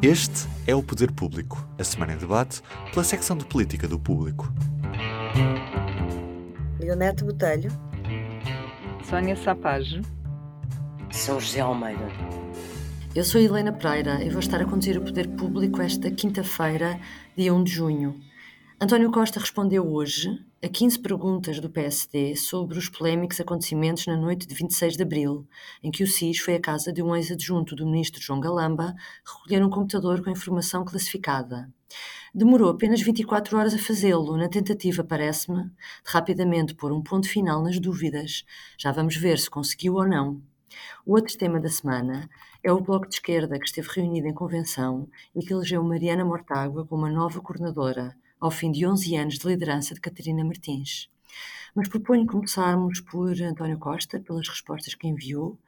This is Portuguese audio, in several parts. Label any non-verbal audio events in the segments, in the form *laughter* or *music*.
Este é o Poder Público, a semana em debate pela secção de política do Público. Leonete Botelho, Sónia Sapage, São José Almeida. Eu sou Helena Pereira e vou estar a conduzir o Poder Público esta quinta-feira, dia 1 de junho. António Costa respondeu hoje a 15 perguntas do PSD sobre os polémicos acontecimentos na noite de 26 de abril, em que o SIS foi à casa de um ex-adjunto do ministro João Galamba recolher um computador com informação classificada. Demorou apenas 24 horas a fazê-lo, na tentativa, parece-me, de rapidamente pôr um ponto final nas dúvidas. Já vamos ver se conseguiu ou não. O outro tema da semana é o Bloco de Esquerda, que esteve reunido em convenção e que elegeu Mariana Mortágua como a nova coordenadora, ao fim de 11 anos de liderança de Catarina Martins. Mas proponho começarmos por António Costa, pelas respostas que enviou,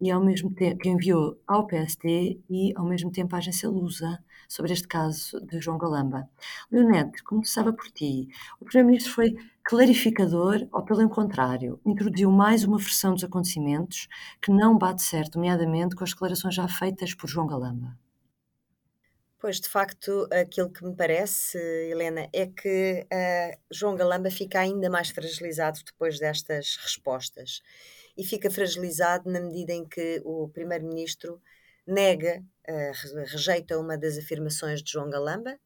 e ao mesmo tempo que enviou ao PSD e ao mesmo tempo à agência Lusa sobre este caso de João Galamba. Leonete, começava por ti. O Primeiro-Ministro foi clarificador ou, pelo contrário, introduziu mais uma versão dos acontecimentos que não bate certo, nomeadamente com as declarações já feitas por João Galamba? Pois, de facto, aquilo que me parece, Helena, é que uh, João Galamba fica ainda mais fragilizado depois destas respostas. E fica fragilizado na medida em que o Primeiro-Ministro nega, uh, rejeita uma das afirmações de João Galamba,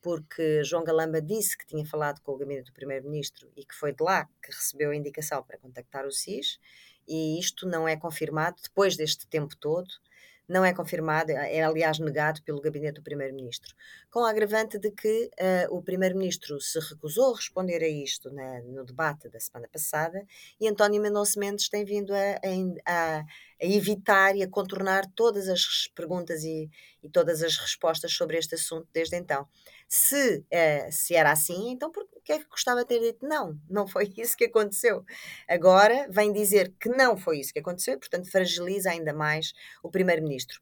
porque João Galamba disse que tinha falado com o gabinete do Primeiro-Ministro e que foi de lá que recebeu a indicação para contactar o SIS, e isto não é confirmado depois deste tempo todo não é confirmado, é aliás negado pelo gabinete do Primeiro-Ministro, com a agravante de que uh, o Primeiro-Ministro se recusou a responder a isto na, no debate da semana passada e António Mendonça Mendes tem vindo a, a, a evitar e a contornar todas as perguntas e, e, todas as respostas sobre este assunto desde então. Se, uh, se era assim, então por que é que gostava de ter dito não? Não foi *laughs* isso que aconteceu. Agora vem dizer que não foi isso que aconteceu e, portanto, fragiliza ainda mais o Primeiro-Ministro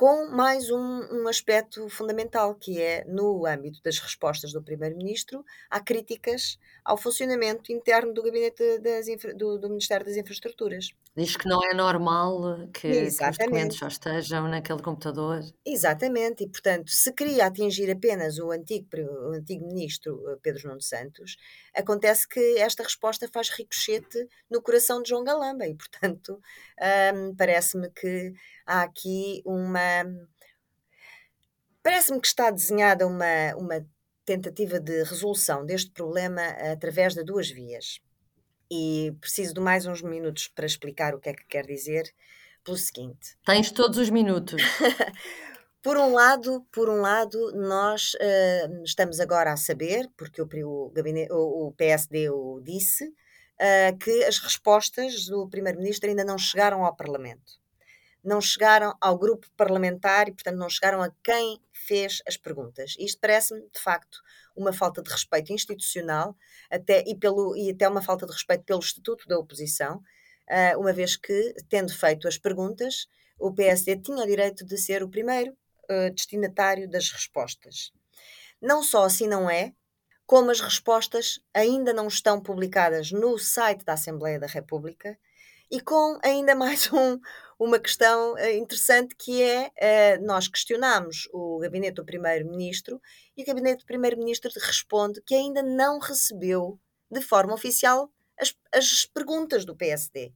com mais um, um, aspecto fundamental, que é no âmbito das respostas do Primeiro-Ministro, há críticas ao funcionamento interno do Gabinete das, do, do, Ministério das Infraestruturas. Diz que não é normal que, que, os documentos já estejam naquele computador. Exatamente, e portanto, se queria atingir apenas o antigo, o antigo Ministro eh, Pedro Nuno Santos, acontece que esta resposta faz ricochete no coração de João Galamba, e portanto, hum, parece-me que há aqui uma. Parece-me que está desenhada uma, uma tentativa de resolução deste problema através de duas vias. E preciso de mais uns minutos para explicar o que é que quer dizer pelo seguinte. Tens todos os minutos. *laughs* por um lado, por um lado, nós uh, estamos agora a saber, porque o, o, gabinete, o, o PSD o disse, uh, que as respostas do Primeiro-Ministro ainda não chegaram ao Parlamento não chegaram ao grupo parlamentar e, portanto, não chegaram a quem fez as perguntas. Isto parece-me, de facto, uma falta de respeito institucional até, e, pelo, e até uma falta de respeito pelo Estatuto da Oposição, uh, uma vez que, tendo feito as perguntas, o PSD tinha o direito de ser o primeiro uh, destinatário das respostas. Não só assim não é, como as respostas ainda não estão publicadas no site da Assembleia da República e com ainda *laughs* mais um, uma questão eh, interessante que é eh, nós questionamos o gabinete do primeiro-ministro e o gabinete do primeiro-ministro responde que ainda não recebeu de forma oficial as, as perguntas do PSD.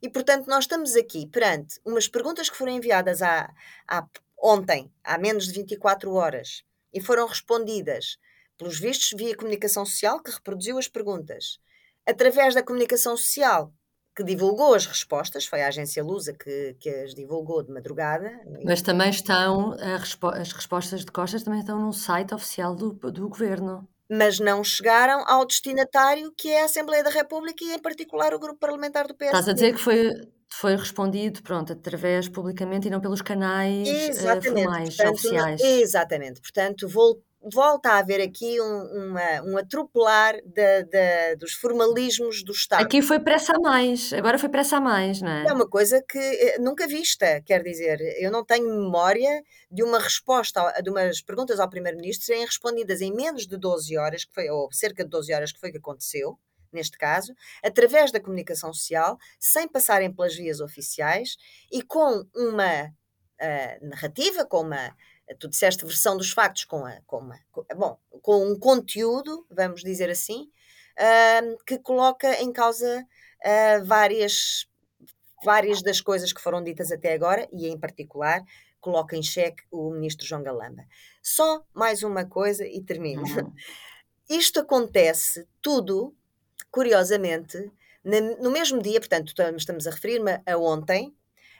E, portanto, nós estamos aqui perante umas perguntas que foram enviadas há, há, ontem, há menos de 24 horas, e foram respondidas, pelos vistos, via comunicação social, que reproduziu as perguntas. Através da comunicação social, que divulgou as respostas, foi a agência Lusa que, que as divulgou de madrugada. Mas também estão, respo as respostas de Costas também estão no site oficial do, do Governo. Mas não chegaram ao destinatário que é a Assembleia da República e em particular o grupo parlamentar do PSD. Estás a dizer que foi, foi respondido, pronto, através publicamente e não pelos canais uh, formais, Portanto, oficiais. Exatamente. Portanto, voltou volta a haver aqui um, uma, um atropelar dos formalismos do Estado. Aqui foi pressa a mais, agora foi pressa a mais, não é? É uma coisa que eh, nunca vista, quer dizer, eu não tenho memória de uma resposta, de umas perguntas ao Primeiro-Ministro serem respondidas em menos de 12 horas, que foi, ou cerca de 12 horas que foi que aconteceu, neste caso, através da comunicação social, sem passarem pelas vias oficiais e com uma uh, narrativa, com uma, tu disseste versão dos factos, com, a, com, uma, com, bom, com um conteúdo, vamos dizer assim, uh, que coloca em causa uh, várias, várias das coisas que foram ditas até agora, e em particular coloca em xeque o ministro João Galamba. Só mais uma coisa e termino. Uhum. *laughs* Isto acontece tudo, curiosamente, no mesmo dia, portanto, estamos a referir-me a ontem,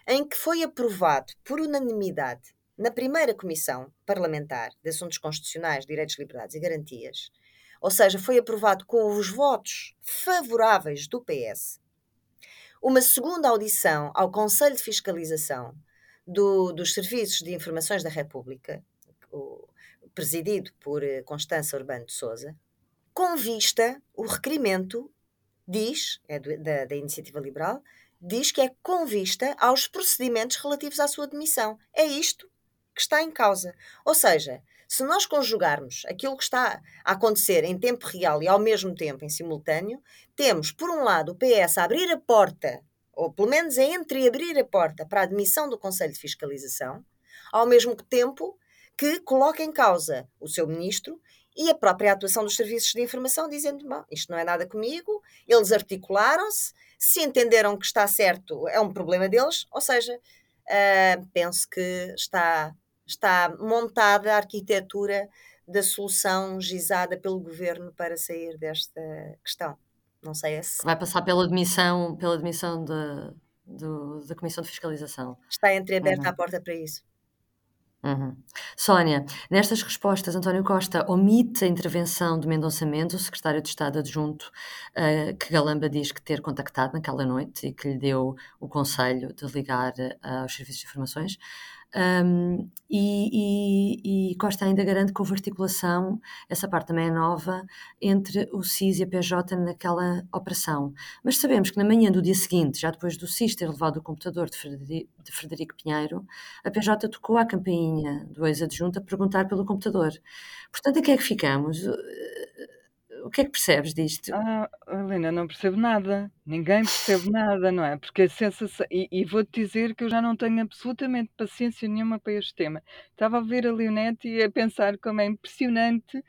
em que foi aprovado por unanimidade na primeira Comissão Parlamentar de Assuntos Constitucionais, Direitos, Liberdades e Garantias, ou seja, foi aprovado com os votos favoráveis do PS, uma segunda audição ao Conselho de Fiscalização do, dos Serviços de Informações da República, o, presidido por eh, Constança Urbano de Souza, com vista, o requerimento diz, é do, da, da Iniciativa Liberal, diz que é com vista aos procedimentos relativos à sua demissão. É isto que está em causa. Ou seja, se nós conjugarmos aquilo que está a acontecer em tempo real e ao mesmo tempo em simultâneo, temos, por um lado, o PS a abrir a porta, ou pelo menos a entreabrir a porta para a admissão do Conselho de Fiscalização, ao mesmo tempo que coloca em causa o seu ministro e a própria atuação dos serviços de informação, dizendo: Bom, isto não é nada comigo, eles articularam-se, se entenderam que está certo, é um problema deles, ou seja, uh, penso que está está montada a arquitetura da solução gizada pelo governo para sair desta questão. Não sei se. Vai passar pela admissão, pela admissão da, do, da Comissão de Fiscalização. Está entreaberta uhum. a porta para isso. Uhum. Sónia, nestas respostas, António Costa omite a intervenção de Mendonça Mendes, o secretário de Estado adjunto, uh, que Galamba diz que ter contactado naquela noite e que lhe deu o conselho de ligar uh, aos serviços de informações. Um, e, e, e, Costa ainda garante que houve articulação, essa parte também é nova, entre o CIS e a PJ naquela operação. Mas sabemos que na manhã do dia seguinte, já depois do CIS ter levado o computador de Frederico, de Frederico Pinheiro, a PJ tocou à campainha do ex-adjunto a perguntar pelo computador. Portanto, a que é que ficamos? O que é que percebes disto? Ah, Helena, não percebo nada. Ninguém percebe nada, não é? Porque a sensação. E, e vou-te dizer que eu já não tenho absolutamente paciência nenhuma para este tema. Estava a ver a Leonete e a pensar como é impressionante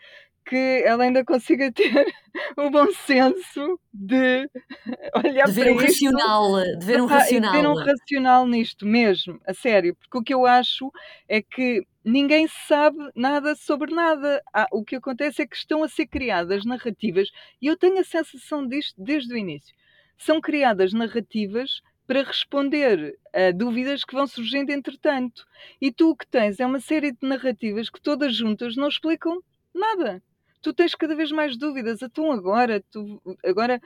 que ela ainda consiga ter o *laughs* bom senso de *laughs* olhar de ver para um isto, racional, de ver um racional. De ver um racional nisto mesmo, a sério, porque o que eu acho é que ninguém sabe nada sobre nada. Ah, o que acontece é que estão a ser criadas narrativas, e eu tenho a sensação disto desde o início. São criadas narrativas para responder a dúvidas que vão surgindo entretanto. E tu o que tens é uma série de narrativas que todas juntas não explicam nada tu tens cada vez mais dúvidas. Então agora, tu, agora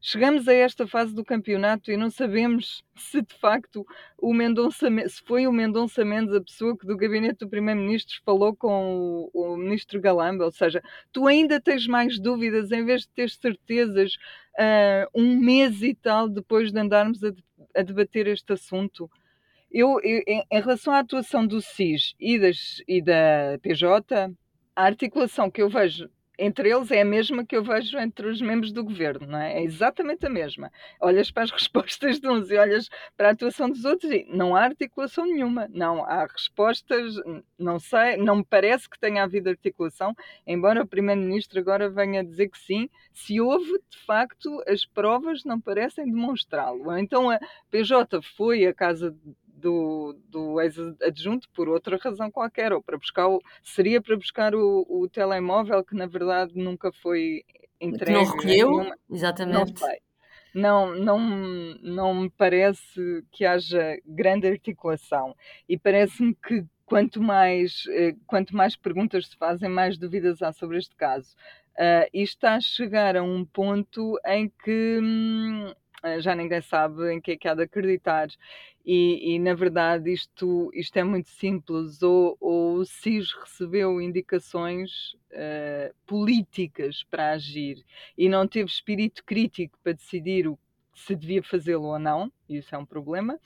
chegamos a esta fase do campeonato e não sabemos *laughs* se de facto o Mendonça, se foi o Mendonça Mendes a pessoa que do gabinete do primeiro-ministro falou com o, o, ministro Galamba, ou seja, tu ainda tens mais dúvidas em vez de ter certezas uh, um mês e tal depois de andarmos a, a debater este assunto. Eu, eu, em relação à atuação do SIS e, das, e da PJ, a articulação que eu vejo entre eles é a mesma que eu vejo entre os membros do governo, não é? É exatamente a mesma. Olhas para as *laughs* respostas de uns e olhas para a atuação dos outros e não há articulação nenhuma. Não há respostas, não sei, não me parece que tenha havido articulação, embora o Primeiro-Ministro agora venha dizer que sim. Se houve, de facto, as provas não parecem demonstrá-lo. Então a PJ foi à casa do, do ex-adjunto por outra razão qualquer, ou para buscar o, seria para buscar o, o telemóvel que na verdade nunca foi entregue. Não recolheu? Nenhuma, Exatamente. Não. Não, não, não me parece que haja grande articulação e parece-me que quanto mais, eh, quanto mais perguntas se fazem, mais dúvidas há sobre este caso. Uh, isto está a chegar a um ponto em que hum, já ninguém sabe em que é que há de acreditar. E, e na verdade isto, isto é muito simples. Ou, ou o SIS recebeu indicações uh, políticas para agir e não teve espírito crítico para decidir o, se devia fazê-lo ou não, isso é um problema,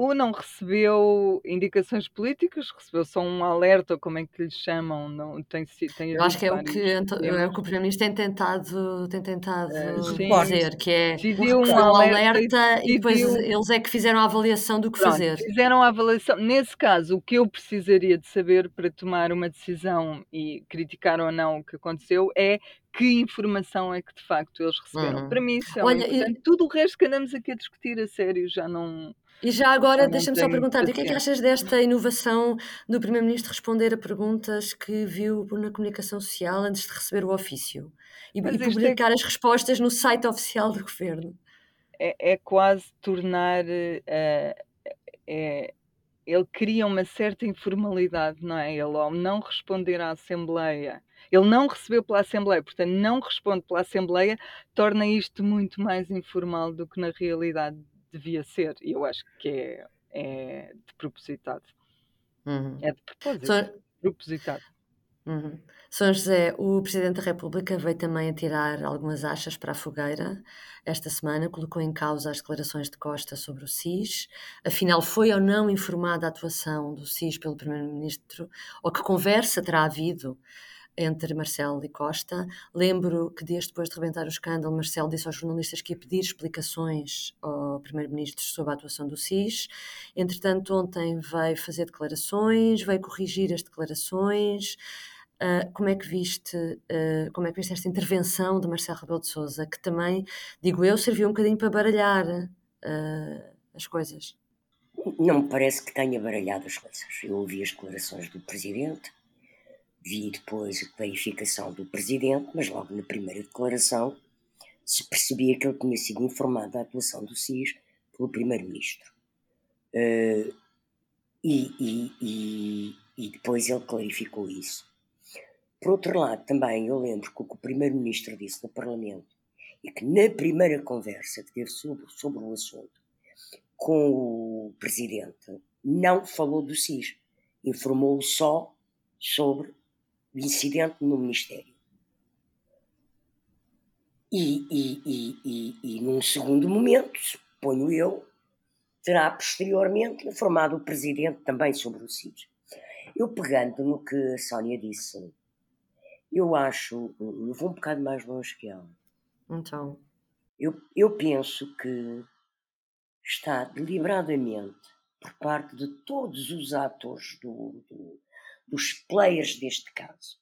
ou não recebeu indicações políticas, recebeu só um alerta, ou como é que lhe chamam, não tem, tem Eu acho que é o que, é o, que o Primeiro-Ministro tem tentado, tem tentado uh, dizer, que é decidiu um alerta, alerta e, depois eles é que fizeram a avaliação do que Pronto, fazer. Fizeram a avaliação. Nesse caso, o que eu precisaria de saber para tomar uma decisão e criticar ou não o que aconteceu é que informação é que de facto eles receberam. Uhum. Para mim, isso é Olha. E... Tudo o resto que andamos aqui a discutir a sério já não. E já agora, deixa-me só perguntar, o que é que achas desta inovação do Primeiro-Ministro responder a perguntas que viu na comunicação social antes de receber o ofício e, e é publicar é... as respostas no site oficial do Governo? É, é quase tornar. Uh, é, ele cria uma certa informalidade, não é? Ele, ao não responder à Assembleia ele não recebeu pela Assembleia, portanto, não responde pela Assembleia, torna isto muito mais informal do que na realidade devia ser. E eu acho que é, é de propositado. Uhum. É de propósito, Só... propositado. Uhum. São José, o Presidente da República veio também a tirar algumas achas para a fogueira esta semana, colocou em causa as declarações de Costa sobre o SIS. Afinal, foi ou não informada a atuação do SIS pelo Primeiro-Ministro? Ou que conversa terá havido entre Marcelo e Costa. Lembro que dias depois de rebentar o escândalo, Marcelo disse aos jornalistas que ia pedir explicações ao Primeiro-Ministro sobre a atuação do SIS. Entretanto, ontem veio fazer declarações, veio corrigir as declarações. Uh, como é que viste uh, como é que viste esta intervenção de Marcelo Rebelo de Sousa que também digo eu serviu um bocadinho para baralhar uh, as coisas não me parece que tenha baralhado as coisas eu ouvi as declarações do presidente Vi depois a clarificação do presidente, mas logo na primeira declaração se percebia que ele tinha sido informado da atuação do SIS pelo primeiro-ministro. Uh, e, e, e, e, depois ele clarificou isso. Por outro lado, também eu lembro que o que o primeiro-ministro disse no Parlamento e que na primeira conversa que teve sobre, sobre o assunto com o presidente não falou do SIS, informou só sobre incidente no Ministério. E, e, e, e, e num segundo momento, suponho eu, terá posteriormente informado o Presidente também sobre o SIS. Eu pegando no que a Sónia disse, eu acho, eu vou um bocado mais longe que ela. Então. Eu, eu penso que está deliberadamente por parte de todos os atores do, do, dos players deste caso.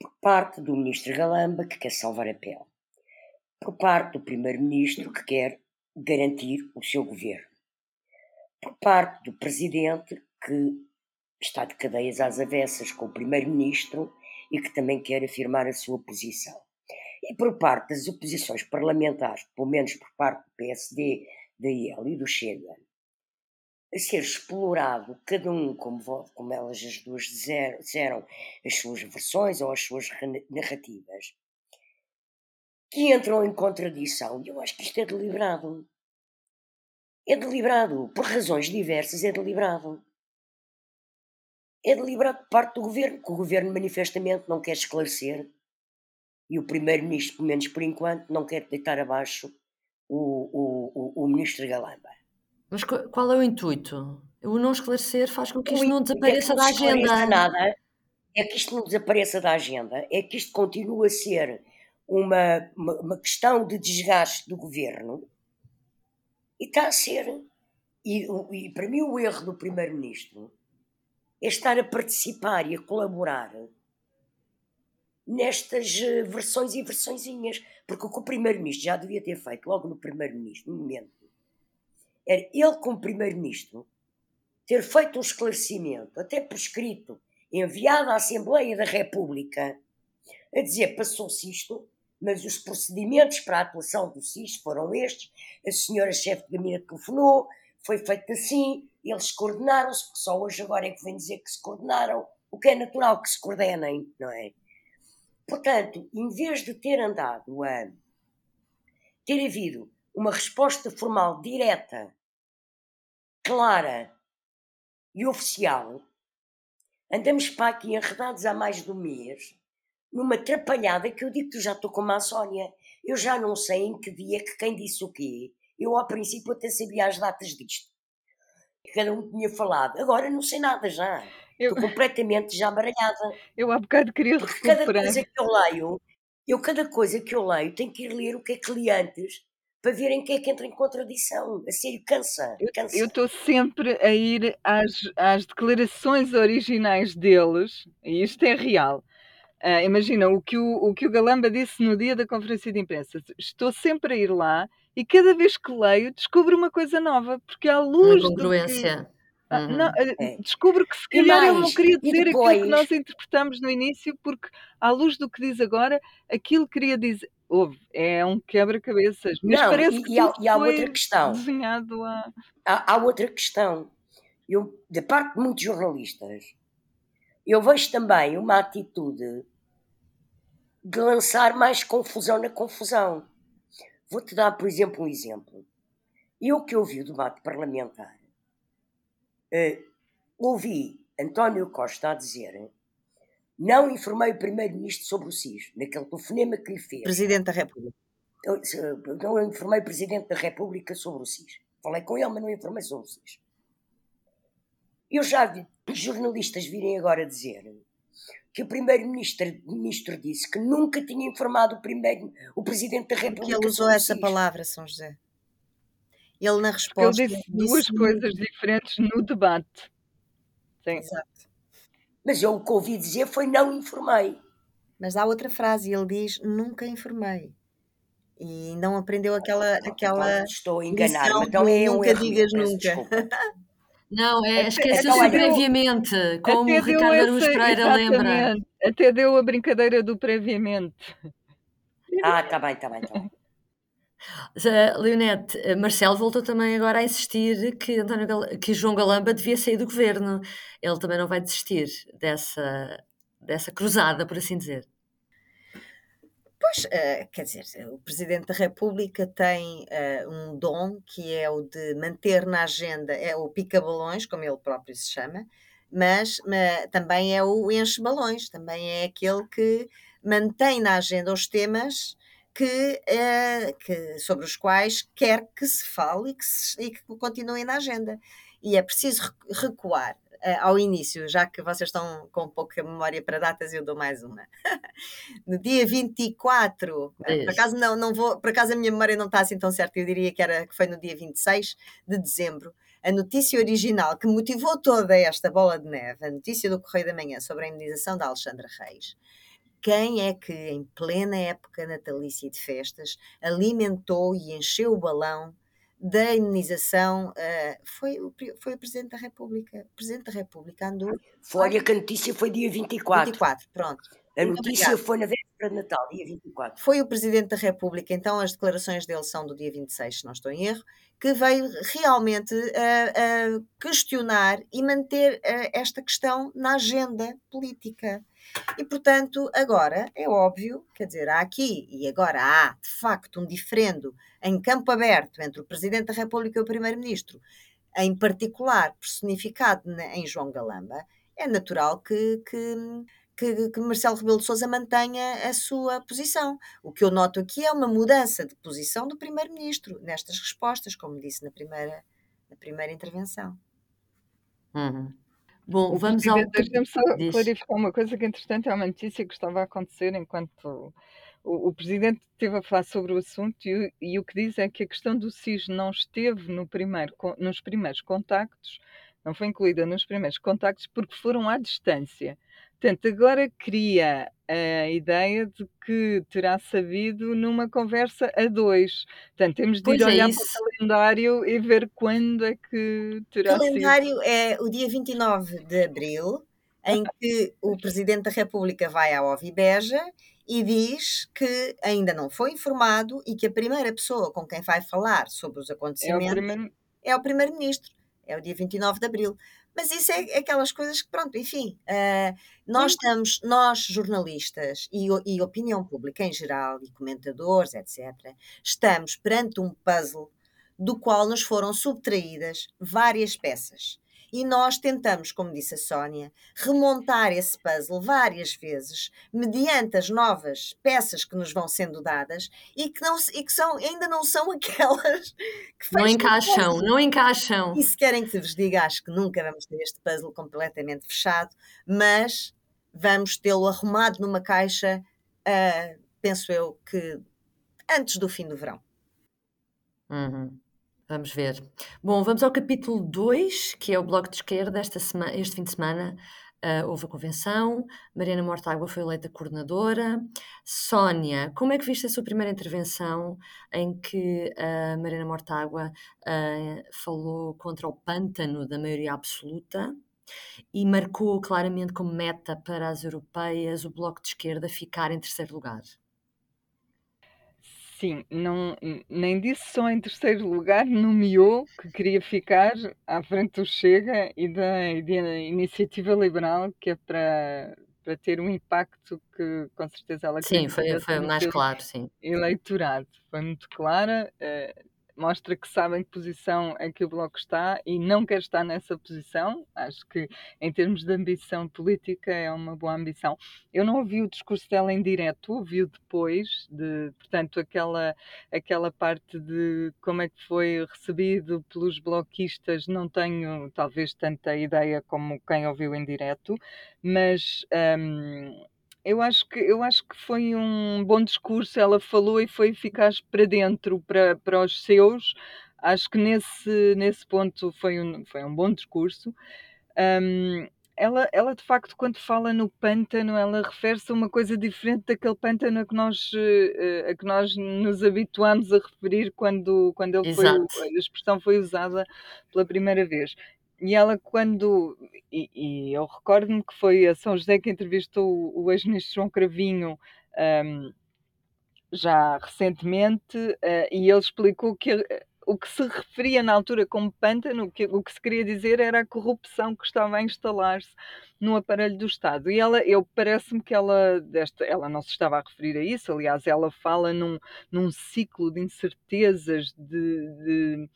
Por parte do ministro Galamba, que quer salvar a pele. Por parte do primeiro-ministro, que quer garantir o seu governo. Por parte do presidente, que está de cadeias às avessas com o primeiro-ministro e que também quer afirmar a sua posição. E por parte das oposições parlamentares, pelo menos por parte do PSD, da IEL e do Chega, a ser explorado, cada um, como, como elas as duas disseram, as suas versões ou as suas narrativas, que entram em contradição. E eu acho que isto é deliberado. É deliberado. Por razões diversas, é deliberado. É deliberado por parte do governo, que o governo manifestamente não quer esclarecer. E o primeiro-ministro, pelo menos por enquanto, não quer deitar abaixo o, o, o, o ministro Galamba. Mas qual é o intuito? O não esclarecer faz com que isto não desapareça é não da agenda. Nada, é que isto não desapareça da agenda, é que isto continue a ser uma, uma, uma questão de desgaste do governo e está a ser. E, e para mim, o erro do Primeiro-Ministro é estar a participar e a colaborar nestas eh, versões e versõezinhas. Porque o que o Primeiro-Ministro já devia ter feito logo no Primeiro-Ministro, no momento era ele, como Primeiro-Ministro, ter feito um esclarecimento, até por escrito, enviado à Assembleia da República, a dizer: passou-se isto, mas os procedimentos para a atuação do SIS foram estes, a senhora chefe de gabinete telefonou, foi feito assim, eles coordenaram-se, porque só hoje agora é que vem dizer que se coordenaram, o que é natural que se coordenem, não é? Portanto, em vez de ter andado a ter havido uma resposta formal direta clara e oficial, andamos para aqui enredados há mais de um mês, numa atrapalhada que eu digo que já estou como a Sónia. Eu já não sei em que dia que quem disse o quê. Eu, ao princípio, até sabia as datas disto. cada um tinha falado. Agora não sei nada já. Eu, Estou completamente já baralhada. *laughs* eu há bocado queria Porque cada recuperar. coisa que eu leio, eu cada coisa que eu leio tenho que ir ler o que é que li antes para ver em que é que entra em contradição. A sério, cansa, Eu cansa. eu estou sempre a ir às, às declarações originais deles, e isto é real. Ah, imagina o que o, o que o Galamba disse no dia da conferência de imprensa. Estou sempre a ir lá e cada vez que leio descubro uma coisa nova, porque à Uma luz do que. congruência. Ah, Uhum. não, ah, É. descubro que se calhar ele não mais, queria dizer aquilo que depois, nós interpretamos no início, porque à luz do que diz agora, aquilo queria dizer. Houve, é um quebra-cabeças, mas não, parece e, que e há, e há outra questão. desenhado a. Há, há outra questão. Eu, da parte de muitos jornalistas, eu vejo também uma atitude de lançar mais confusão na confusão. Vou-te dar, por exemplo, um exemplo. Eu que ouvi o debate parlamentar, eh, ouvi António Costa a dizer não informei o Primeiro-Ministro sobre o SIS, naquele telefonema que lhe fez. Presidente da República. Eu, não informei o Presidente da República sobre o SIS. Falei com ele, mas não informei sobre o SIS. Eu já vi jornalistas virem agora dizer que o Primeiro-Ministro ministro disse que nunca tinha informado o, primeiro, o Presidente da Porque República ele usou essa SIS. palavra, São José. Ele na Porque ele resposta disse duas disse coisas diferentes no debate. Sim. Exato. Mas eu o que ouvi dizer foi não informei. Mas há outra frase, ele diz nunca informei. E não aprendeu aquela, aquela então estou a enganar, lição mas então do é um nunca erro digas nunca. *laughs* Não, é, Até, esqueceu-se Então, o até olha, deu, previamente, *laughs* como até o Ricardo essa, Pereira lembra. até deu a brincadeira do previamente. ah, está bem, está bem, está bem. Zé, Leonete, eh, Marcelo voltou também agora a insistir que, António que João Galamba devia sair do governo. Ele também não vai desistir dessa, dessa cruzada, por assim dizer. Pois, eh, quer dizer, o Presidente da República tem eh, um dom que é o de manter na agenda, é o pica-balões, como ele próprio se chama, mas, ma- também é o enche-balões, também é aquele que mantém na agenda os temas que, eh, que- sobre os quais quer que se fale e que, se- e que continuem na agenda. E é preciso recu- recuar eh, ao início, já que vocês estão com pouca memória para datas, eu dou mais uma *laughs* no dia 24, eh, por acaso não, não vou, por acaso a minha memória não está assim tão certa, eu diria que, era, que foi no dia 26 de dezembro, a notícia original que motivou toda esta bola de neve, a notícia do Correio da Manhã sobre a imunização da Alexandra Reis, quem é que, em plena época natalícia e de festas, alimentou e encheu o balão da imunização? eh, foi, foi o Presidente da República. O Presidente da República andou Foi a que a notícia foi dia 24. 24, pronto. A notícia foi na véspera de Natal, dia 24. Foi o Presidente da República, então as declarações dele são do dia 26, se não estou em erro, que veio realmente a, a questionar e manter eh, esta questão na agenda política. E, portanto, agora é óbvio, quer dizer, há aqui e agora há, de facto, um diferendo em campo aberto entre o Presidente da República e o Primeiro-Ministro, em particular personificado na- em João Galamba, é natural que, que, que, que Marcelo Rebelo de Sousa mantenha a sua posição. O que eu noto aqui é uma mudança de posição do Primeiro-Ministro nestas respostas, como disse na primeira, na primeira intervenção. Uhum. Bom, O vamos ao. deixa-me só *laughs* Diz. clarificar uma coisa que, entretanto, é uma notícia que estava a acontecer enquanto o, o presidente esteve a falar sobre o assunto e, o- e o que diz é que a questão do SIS não esteve no primeiro, nos primeiros contactos, não foi incluída nos primeiros contactos porque foram à distância. Portanto, agora cria a ideia de que terá sabido numa conversa a dois. Portanto, temos de Pois ir é olhar isso. para o calendário e ver quando é que O terá sido. calendário é o dia 29 de abril, em que o Presidente da República vai à Ovibeja e diz que ainda não foi informado e que a primeira pessoa com quem vai falar sobre os É o acontecimentos primeiro. é o Primeiro-Ministro. É o dia 29 de abril. Mas isso é aquelas coisas que, pronto, enfim, eh, nós estamos, nós jornalistas e, e opinião pública em geral, e comentadores, etc., estamos perante um puzzle do qual nos foram subtraídas várias peças. E nós tentamos, como disse a Sónia, remontar esse puzzle várias vezes, mediante as novas peças que nos vão sendo dadas e que, não, e que são, ainda não são *laughs* aquelas que Não encaixam, não encaixam. E se querem que vos diga, acho que nunca vamos ter este puzzle completamente fechado, mas vamos tê-lo arrumado numa caixa, uh, penso eu que antes do fim do verão. Uhum. Vamos ver. Bom, vamos ao capítulo 2, que é o Bloco de Esquerda. Esta semana, este fim de semana uh, houve a convenção, Mariana Mortágua foi eleita coordenadora. Sónia, como é que viste a sua primeira intervenção em que uh, Mariana Mortágua uh, falou contra o pântano da maioria absoluta e marcou claramente como meta para as europeias o Bloco de Esquerda ficar em terceiro lugar? Sim, não, nem disse só em terceiro lugar, nomeou que queria ficar à frente do Chega e da, e da Iniciativa Liberal, que é para, para ter um impacto que com certeza ela Sim, foi, foi mais claro, sim. Eleitorado. Foi muito clara. Uh, mostra que sabem que posição é que o Bloco está e não quer estar nessa posição. Acho que, em termos de ambição política, é uma boa ambição. Eu não ouvi o discurso dela em direto, ouvi-o depois, de, portanto, aquela, aquela parte de como é que foi recebido pelos bloquistas, não tenho talvez tanta ideia como quem ouviu em direto, mas. Um, eu acho que eu acho que foi um bom discurso, ela falou e foi eficaz para dentro, para para os seus. Acho que nesse nesse ponto foi um foi um bom discurso. ela ela de facto quando fala no pântano, ela refere-se a uma coisa diferente daquele pântano a que nós, eh, a que nós nos habituamos a referir quando quando ele foi a expressão foi usada pela primeira vez. E ela quando e e eu recordo-me que foi a São José que entrevistou o ex-ministro João Cravinho, hum, já recentemente, uh, e ele explicou que eh, o que se referia na altura como pântano, que o que se queria dizer era a corrupção que estava a instalar-se no aparelho do Estado. E ela eu parece-me que ela desta ela não se estava a referir a isso, aliás, ela fala num num ciclo de incertezas, de de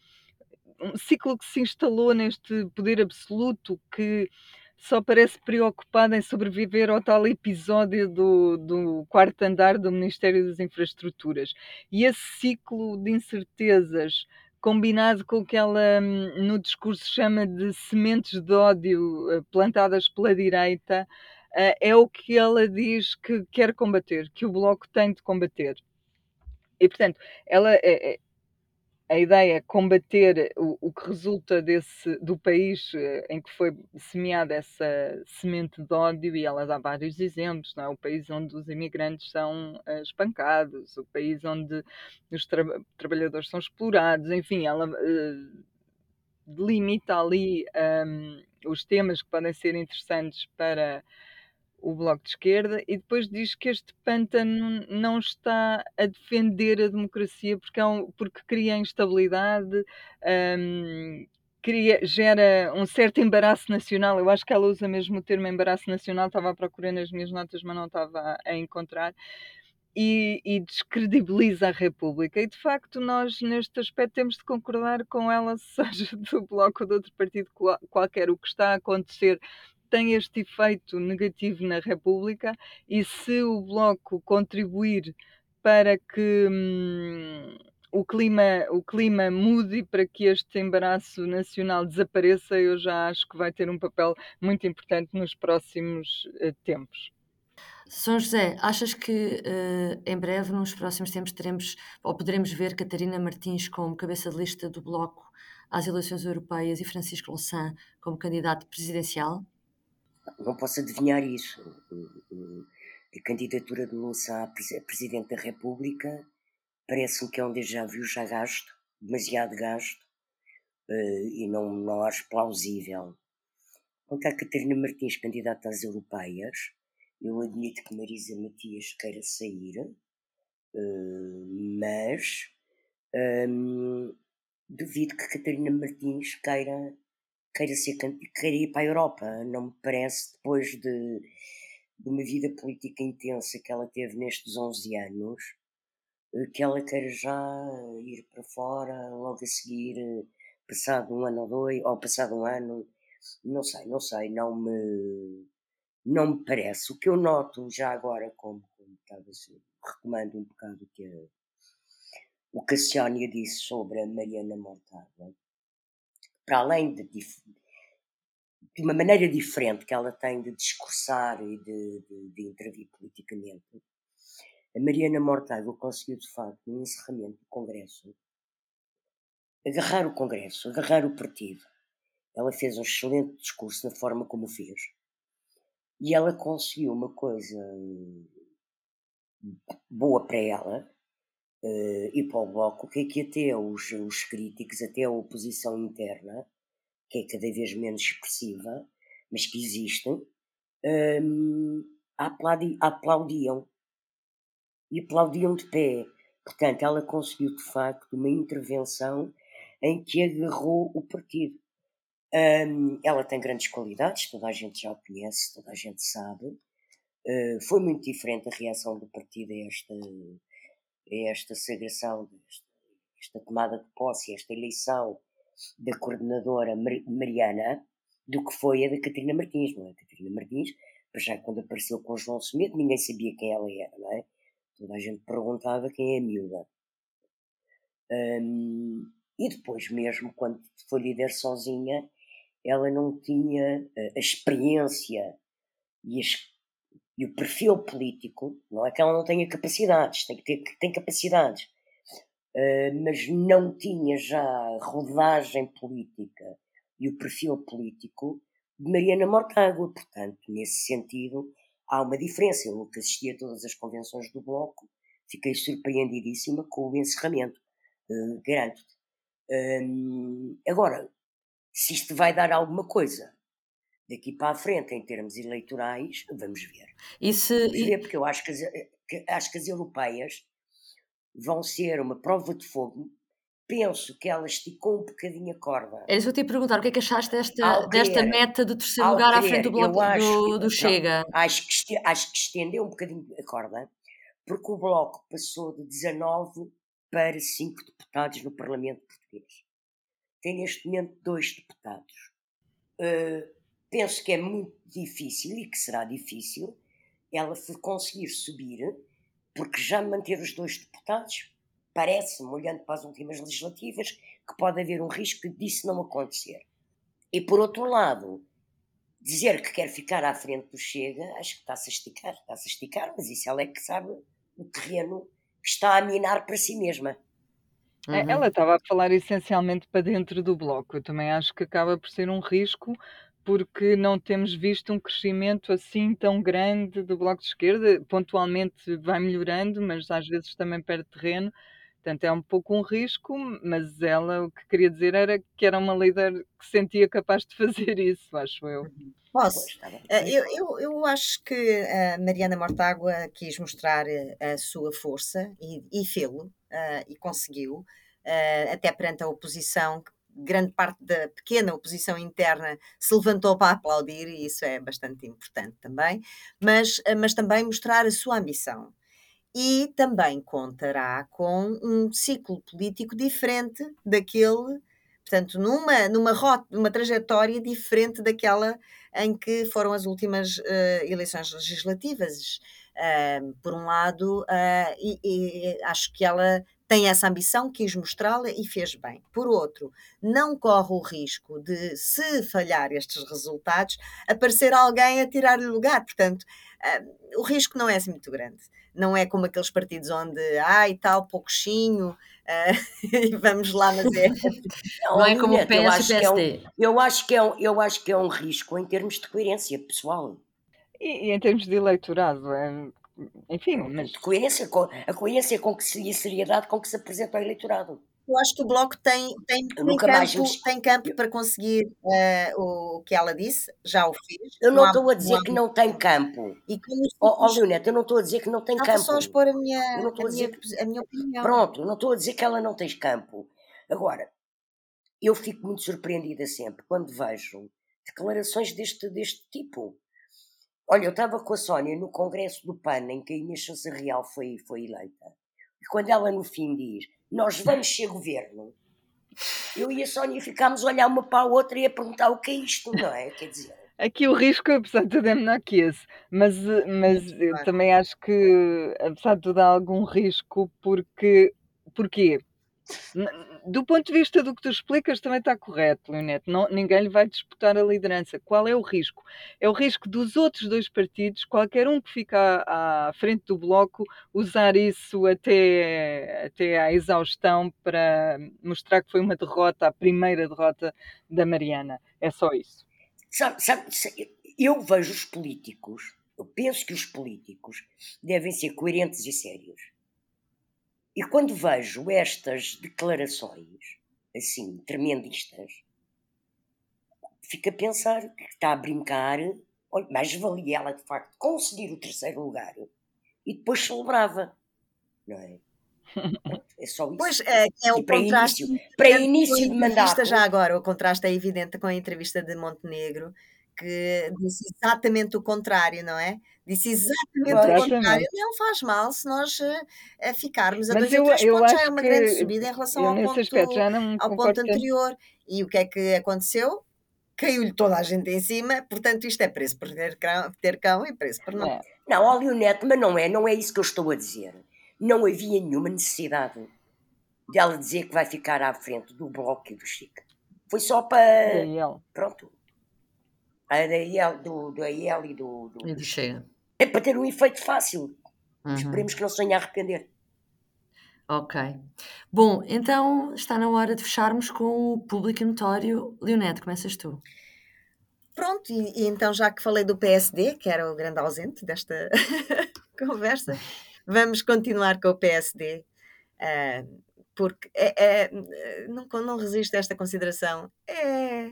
um ciclo que se instalou neste poder absoluto que só parece preocupado em sobreviver ao tal episódio do, do quarto andar do Ministério das Infraestruturas. E esse ciclo de incertezas, combinado com o que ela hum, no discurso chama de sementes de ódio eh, plantadas pela direita, eh, é o que ela diz que quer combater, que o Bloco tem de combater. E, portanto, ela é, a ideia é combater o, o que resulta desse, do país eh, em que foi semeada essa semente de ódio, e ela dá vários exemplos, não é? o país onde os imigrantes são uh, espancados, o país onde os tra trabalhadores são explorados, enfim, ela uh, delimita ali um, os temas que podem ser interessantes para o Bloco de Esquerda e depois diz que este pântano não está a defender a democracia porque, é um, porque cria instabilidade, um, cria, gera um certo embaraço nacional. Eu acho que ela usa mesmo o termo embaraço nacional, estava a procurar nas minhas notas, mas não estava a encontrar. E, e, descredibiliza a República. E de facto, nós neste aspecto temos de concordar com ela, *laughs* seja do Bloco ou de outro partido qualquer. O que está a acontecer tem este efeito negativo na República e se o Bloco contribuir para que hum, o, clima, o clima mude e para que este embaraço nacional desapareça, eu já acho que vai ter um papel muito importante nos próximos uh, tempos. São José, achas que uh, em breve, nos próximos tempos, teremos ou poderemos ver Catarina Martins como cabeça de lista do Bloco às eleições europeias e Francisco Louçã como candidato presidencial? Não posso adivinhar isso. A candidatura de Louçã a Presidente da República parece-me que é um déjà vu já gasto, demasiado gasto, eh, e não, não acho plausível. Quanto à Catarina Martins, candidata às europeias, eu admito que Marisa Matias queira sair, eh, mas hum, duvido que Catarina Martins queira queira, ser, queira ir para a Europa. Não me parece, depois de, de uma vida política intensa que ela teve nestes 11 anos, eh, que ela queira já ir para fora, logo a seguir, eh, passado um ano ou dois, ou passado um ano, Não sei, não sei, não me, não me parece. O que eu noto já agora, como, como estava recomendo um bocado que a, o que a Sónia disse sobre a Mariana Mortágua, para além de, de uma maneira diferente que ela tem de discursar e de, de, de intervir politicamente, a Mariana Mortágua conseguiu, de facto, no encerramento do Congresso, agarrar o Congresso, agarrar o partido. Ela fez um excelente discurso na forma como o fez. E ela conseguiu uma coisa boa para ela uh, e para o Bloco, que é que até os, os críticos, até a oposição interna, que é cada vez menos expressiva, mas que existem, um, aplaudi, aplaudiam. E aplaudiam de pé. Portanto, ela conseguiu de facto uma intervenção em que agarrou o partido. Um, ela tem grandes qualidades, toda a gente já o conhece, toda a gente sabe. Uh, foi muito diferente a reação do partido a esta, esta sagração, esta, esta tomada de posse, esta eleição da coordenadora Mariana, do que foi a da Catarina Martins, não é? A Catarina Martins, já quando apareceu com João Semedo, ninguém sabia quem ela era, não é? Toda a gente perguntava quem é a miúda. Um, e depois, mesmo quando foi líder sozinha, ela não tinha a experiência e, as, e, o perfil político. Não é que ela não tenha capacidades, tem que ter tem capacidades, uh, mas não tinha já rodagem política e o perfil político de Mariana Mortágua. Portanto, nesse sentido, há uma diferença. Eu que assisti a todas as convenções do Bloco, fiquei surpreendidíssima com o encerramento. Uh, Garanto-te. Um, agora, se isto vai dar alguma coisa daqui para a frente em termos eleitorais, vamos ver. E se, vamos ver, porque eu acho que, as, que, acho que as europeias vão ser uma prova de fogo. Penso que ela esticou um bocadinho a corda. Era isso que eu te ia perguntar, o que é que achaste desta, desta meta do terceiro lugar à frente do, bloco, do, do Chega? Não, acho, que, acho que estendeu um bocadinho a corda, porque o Bloco passou de 19 para 5 deputados no Parlamento português. Tem neste momento dois deputados. Uh, penso que é muito difícil e que será difícil ela conseguir subir, porque já manter os dois deputados, parece-me, olhando para as últimas legislativas, que pode haver um risco disso não acontecer. E por outro lado, dizer que quer ficar à frente do Chega, acho que está-se a esticar, está-se a esticar, mas isso ela é que sabe o terreno que está a minar para si mesma. É, uhum. Ela estava a falar essencialmente para dentro do bloco. Eu também acho que acaba por ser um risco, porque não temos visto um crescimento assim tão grande do bloco de esquerda. Pontualmente vai melhorando, mas às vezes também perde terreno. Portanto, é um pouco um risco, mas ela o que queria dizer era que era uma líder que sentia capaz de *laughs* fazer isso, acho eu. Uhum. Posso? Eh, eu, eu, eu acho que a Mariana Mortágua quis mostrar eh, a sua força e, e fê-lo, uh, e conseguiu, uh, até perante a oposição, grande parte da pequena oposição interna se levantou para aplaudir, e isso é bastante importante também, mas, mas também mostrar a sua ambição. E também contará com um ciclo político diferente daquele Portanto, numa, numa, rota, numa trajetória diferente daquela em que foram as últimas uh, eleições legislativas. Uh, por um lado, uh, e, e, acho que ela tem essa ambição, quis mostrá-la e fez bem. Por outro, não corre o risco de, se falhar estes resultados, aparecer alguém a tirar-lhe lugar. Portanto, uh, o risco não é assim muito grande. Não é como aqueles partidos onde, ai, tal, pouquinho, uh, *laughs* e vamos lá, mas *laughs* é. Não, não é como o PS e PSD. Eu acho, que é um, eu acho que é um risco em termos de coerência pessoal. E, e em termos de eleitorado, é, enfim, mas... Coerência, a coerência com que se, e a seriedade com que se apresenta ao eleitorado. Eu acho que o Bloco tem, tem, tem, campo, tem campo para conseguir uh, o que ela disse, já o fez. Eu não, estou a dizer que não tem campo. E oh, oh, Leonete, eu não estou a dizer que não tem campo. só expor a minha, a, a, minha, a minha opinião. Pronto, eu não estou a dizer que ela não tem campo. Agora, eu fico muito surpreendida sempre quando vejo declarações deste, deste tipo. Olha, eu estava com a Sónia no congresso do PAN, em que a Inês Sousa Real foi, foi eleita. E quando ela no fim diz, nós vamos ser governo, Eu e a Sónia ficámos a olhar uma para a outra e a perguntar o que é isto, não é? Quer dizer. Aqui o risco, apesar de tudo, é menor que esse. Mas, eh, mas eu também acho que, apesar de tudo, há algum risco, porque. Porquê? Do ponto de vista do que tu explicas, também está correto, Leonete. Não, ninguém lhe vai disputar a liderança. Qual é o risco? É o risco dos outros dois partidos, qualquer um que fica à, à frente do bloco, usar isso até, até à exaustão para mostrar que foi uma derrota, a primeira derrota da Mariana. É só isso. Sabe, sabe, sa- eu vejo os políticos, eu penso que os políticos devem ser coerentes e sérios. E quando vejo estas declarações, assim, tremendistas, fico a pensar que está a brincar, mais valia ela de facto conseguir o terceiro lugar e depois celebrava, não é? É só *laughs* isso. Pois é, é o para contraste. início, para início de mandato, Já agora, o contraste é evidente com a entrevista de Montenegro, que disse exatamente o contrário, não é? Disse exatamente o Exatamente. contrário. Não faz mal se nós eh, ficarmos a Mas dois eu, ou três eu pontos, já é uma grande subida em relação ao ponto, aspecto já não ao ponto anterior. E o que é que aconteceu? Caiu-lhe toda a gente em cima, portanto, isto é preço por ter cão, ter cão e preço por não. É. Não, ó Leonete, mas não é, não é isso que eu estou a dizer. Não havia nenhuma necessidade dela dizer que vai ficar à frente do Bloco e do Chico. Foi só para. Daí ele. Pronto. A da IEL, do, do AIL e do, do- E do Chega. É para ter um efeito fácil. Uhum. Esperemos que não se venha a arrepender. Ok. Bom, então está na hora de fecharmos com o público notório. Leonete, começas tu. Pronto, e, e então já que falei do PSD, que era o grande ausente desta *laughs* conversa, vamos continuar com o PSD, ah, porque é, é- não, não resisto a esta consideração. É,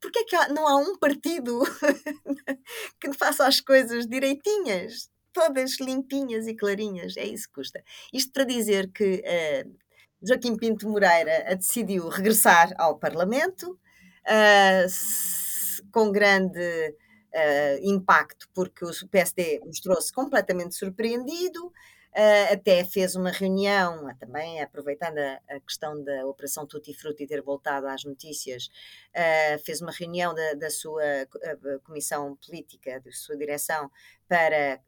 porque é que não há um partido *laughs* que faça as coisas direitinhas, todas limpinhas e clarinhas? É isso que custa. Isto para dizer que ah, Joaquim Pinto Moreira ah, decidiu regressar ao Parlamento, s- com grande ah, impacto, porque o PSD mostrou-se completamente surpreendido, ah, até fez uma reunião, ah, também aproveitando a, a questão da Operação Tutti Frutti ter voltado às notícias, ah, fez uma reunião da, da sua comissão política, da sua direção, para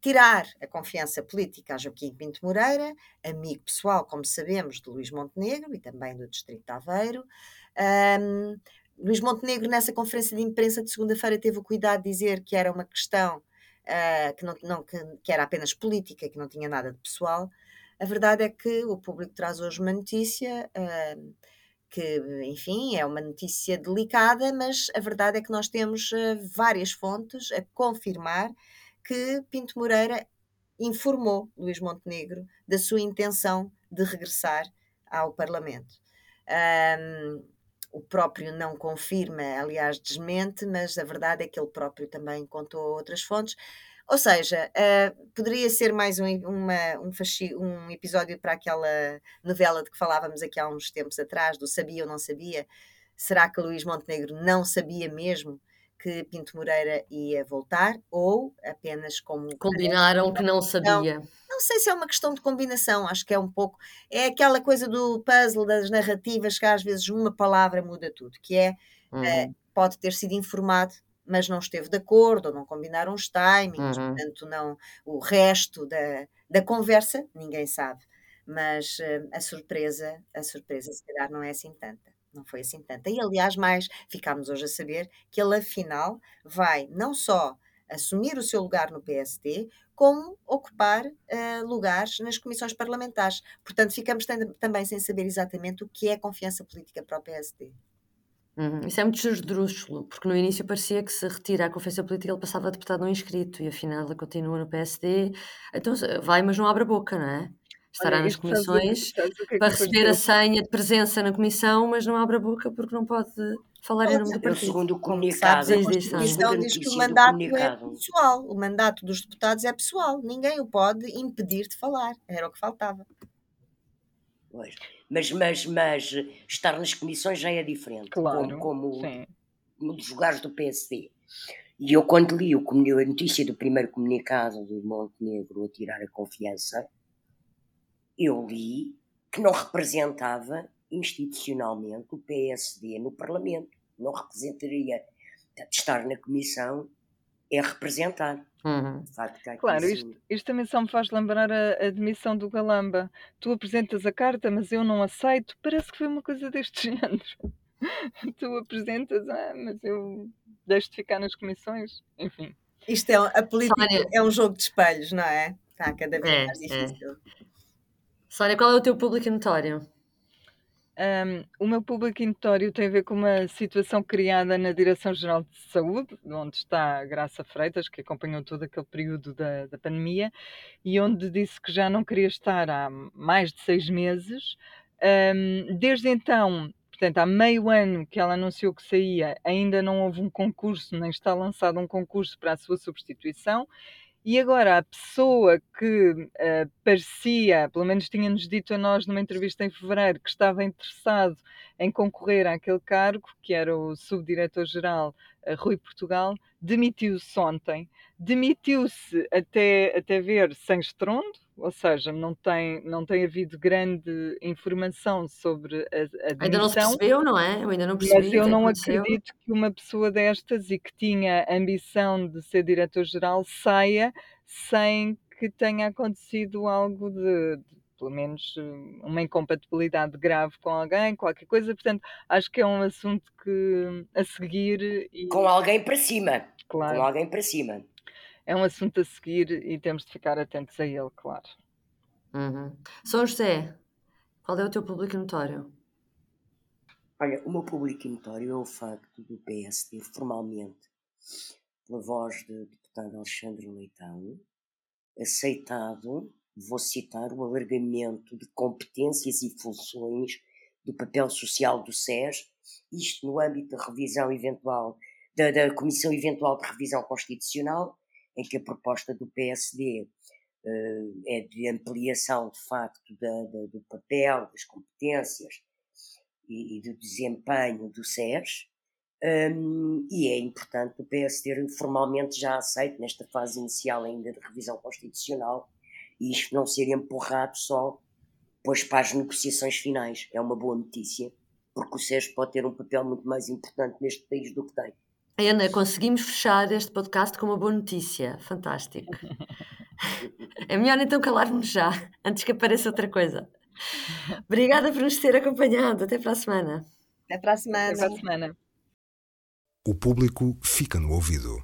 tirar a confiança política a Joaquim Pinto Moreira, amigo pessoal, como sabemos, de Luís Montenegro e também do Distrito de Aveiro. Ahm, Luís Montenegro, nessa conferência de imprensa de segunda-feira, teve o cuidado de dizer que era uma questão ah, que, não, não- que, que era apenas política, que não tinha nada de pessoal. A verdade é que o público traz hoje uma notícia ahm, que, enfim, é uma notícia delicada, mas a verdade é que nós temos ah, várias fontes a confirmar que Pinto Moreira informou Luís Montenegro da sua intenção de regressar ao Parlamento. Ahm, o próprio não confirma, aliás, desmente, mas a verdade é que ele próprio também contou outras fontes. Ou seja, ah, poderia ser mais um, uma- um, um episódio para aquela novela de que falávamos aqui há uns tempos atrás, do sabia ou não sabia. Será que Luís Montenegro não sabia mesmo que Pinto Moreira ia voltar ou apenas como Combinaram que não sabia. não sei se é uma questão de combinação, acho que é um pouco. É aquela coisa do puzzle das narrativas que às vezes uma palavra muda tudo, que é Uhum. pode ter sido informado, mas não esteve de acordo, ou não combinaram os timings, Uhum. portanto, não o resto da, da conversa, ninguém sabe. Mas eh, a surpresa, a surpresa se calhar não é assim tanta. Não foi assim tanta. E aliás, mais ficámos hoje a saber que ele afinal vai não só assumir o seu lugar no PSD, como ocupar eh, lugares nas comissões parlamentares. Portanto, ficamos tam- também sem saber exatamente o que é confiança política para o PSD. Uhum. Isso é muito esdrúxulo, porque no início parecia que se retira a confiança política ele passava a deputado não inscrito e afinal ele continua no PSD. Então vai, mas não abre a boca, não é? Estará Olha, nas sabes o- comissões sabes o que é para receber a senha de presença na comissão, mas não abre a boca porque não pode falar em nome do Eu, partido. segundo o comunicado, sabes, a Constituição diz que o mandato é pessoal. O mandato dos deputados é pessoal. Ninguém o pode impedir de falar. Era o que faltava. pois. mas, mas, mas estar nas comissões já é diferente, Claro, como, como sim. um dos lugares do PSD. E eu, quando li o, a notícia do primeiro comunicado do Montenegro a tirar a confiança, eu li que não representava institucionalmente, o PSD no Parlamento não representaria. Portanto, estar na Comissão é representar. Uhum. Claro, isto, isto também só me faz lembrar a, a demissão do Galamba. Tu apresentas a carta, mas eu não aceito. Parece que foi uma coisa deste *laughs* género. Tu apresentas, ah, mas eu deixo de ficar nas comissões. Enfim. Isto é, a política Sónia. é um jogo de espelhos, não é? Está cada vez É, mais é. Sónia, qual é o teu público notório? Ahm, o meu público notório tem a ver com uma situação criada na Direção-Geral de Saúde, onde está a Graça Freitas, que acompanhou todo aquele período da, da pandemia, e onde disse que já não queria estar há mais de seis meses. Ahm, desde então, portanto, há meio ano que ela anunciou que saía, ainda não houve um concurso, nem está lançado um concurso para a sua substituição. E agora a pessoa que eh, parecia, pelo menos tinha-nos dito a nós numa entrevista em fevereiro, que estava interessado em concorrer àquele cargo, que era o subdiretor-geral eh, Rui Portugal, demitiu-se ontem. Demitiu-se até, até ver sem estrondo, ou seja, não tem, não tem havido grande informação sobre a, a Ainda não se percebeu, não é? Eu ainda não percebi. Mas eu é não aconteceu. acredito que uma pessoa destas e que tinha ambição de ser diretor-geral saia sem que tenha acontecido algo de, de, pelo menos, uma incompatibilidade grave com alguém, qualquer coisa. Portanto, acho que é um assunto que a seguir e, Com alguém para cima. Com claro, alguém para cima. É um assunto a seguir e temos de ficar atentos a ele, claro. Uhum. São José, qual é o teu público notório? Olha, o meu público notório é o facto do PSD, formalmente, pela voz do deputado Alexandre Leitão, aceitado, vou citar, o alargamento de competências e funções do papel social do SES, isto no âmbito da revisão eventual, da, da Comissão Eventual de Revisão Constitucional, em que a proposta do PSD eh, é de ampliação, de facto, da- da- do papel, das competências e, e do desempenho do SES, hum, e é importante o PS ter formalmente já aceito, nesta fase inicial ainda de revisão constitucional, e isto não ser empurrado só depois para as negociações finais. É uma boa notícia, porque o SES pode ter um papel muito mais importante neste país do que tem. Ana, conseguimos fechar este podcast com uma boa notícia. Fantástico. É melhor então calarmos já, antes que apareça outra coisa. Obrigada por nos ter acompanhado. Até para a semana. Até para a Até semana. para a semana. O público fica no ouvido.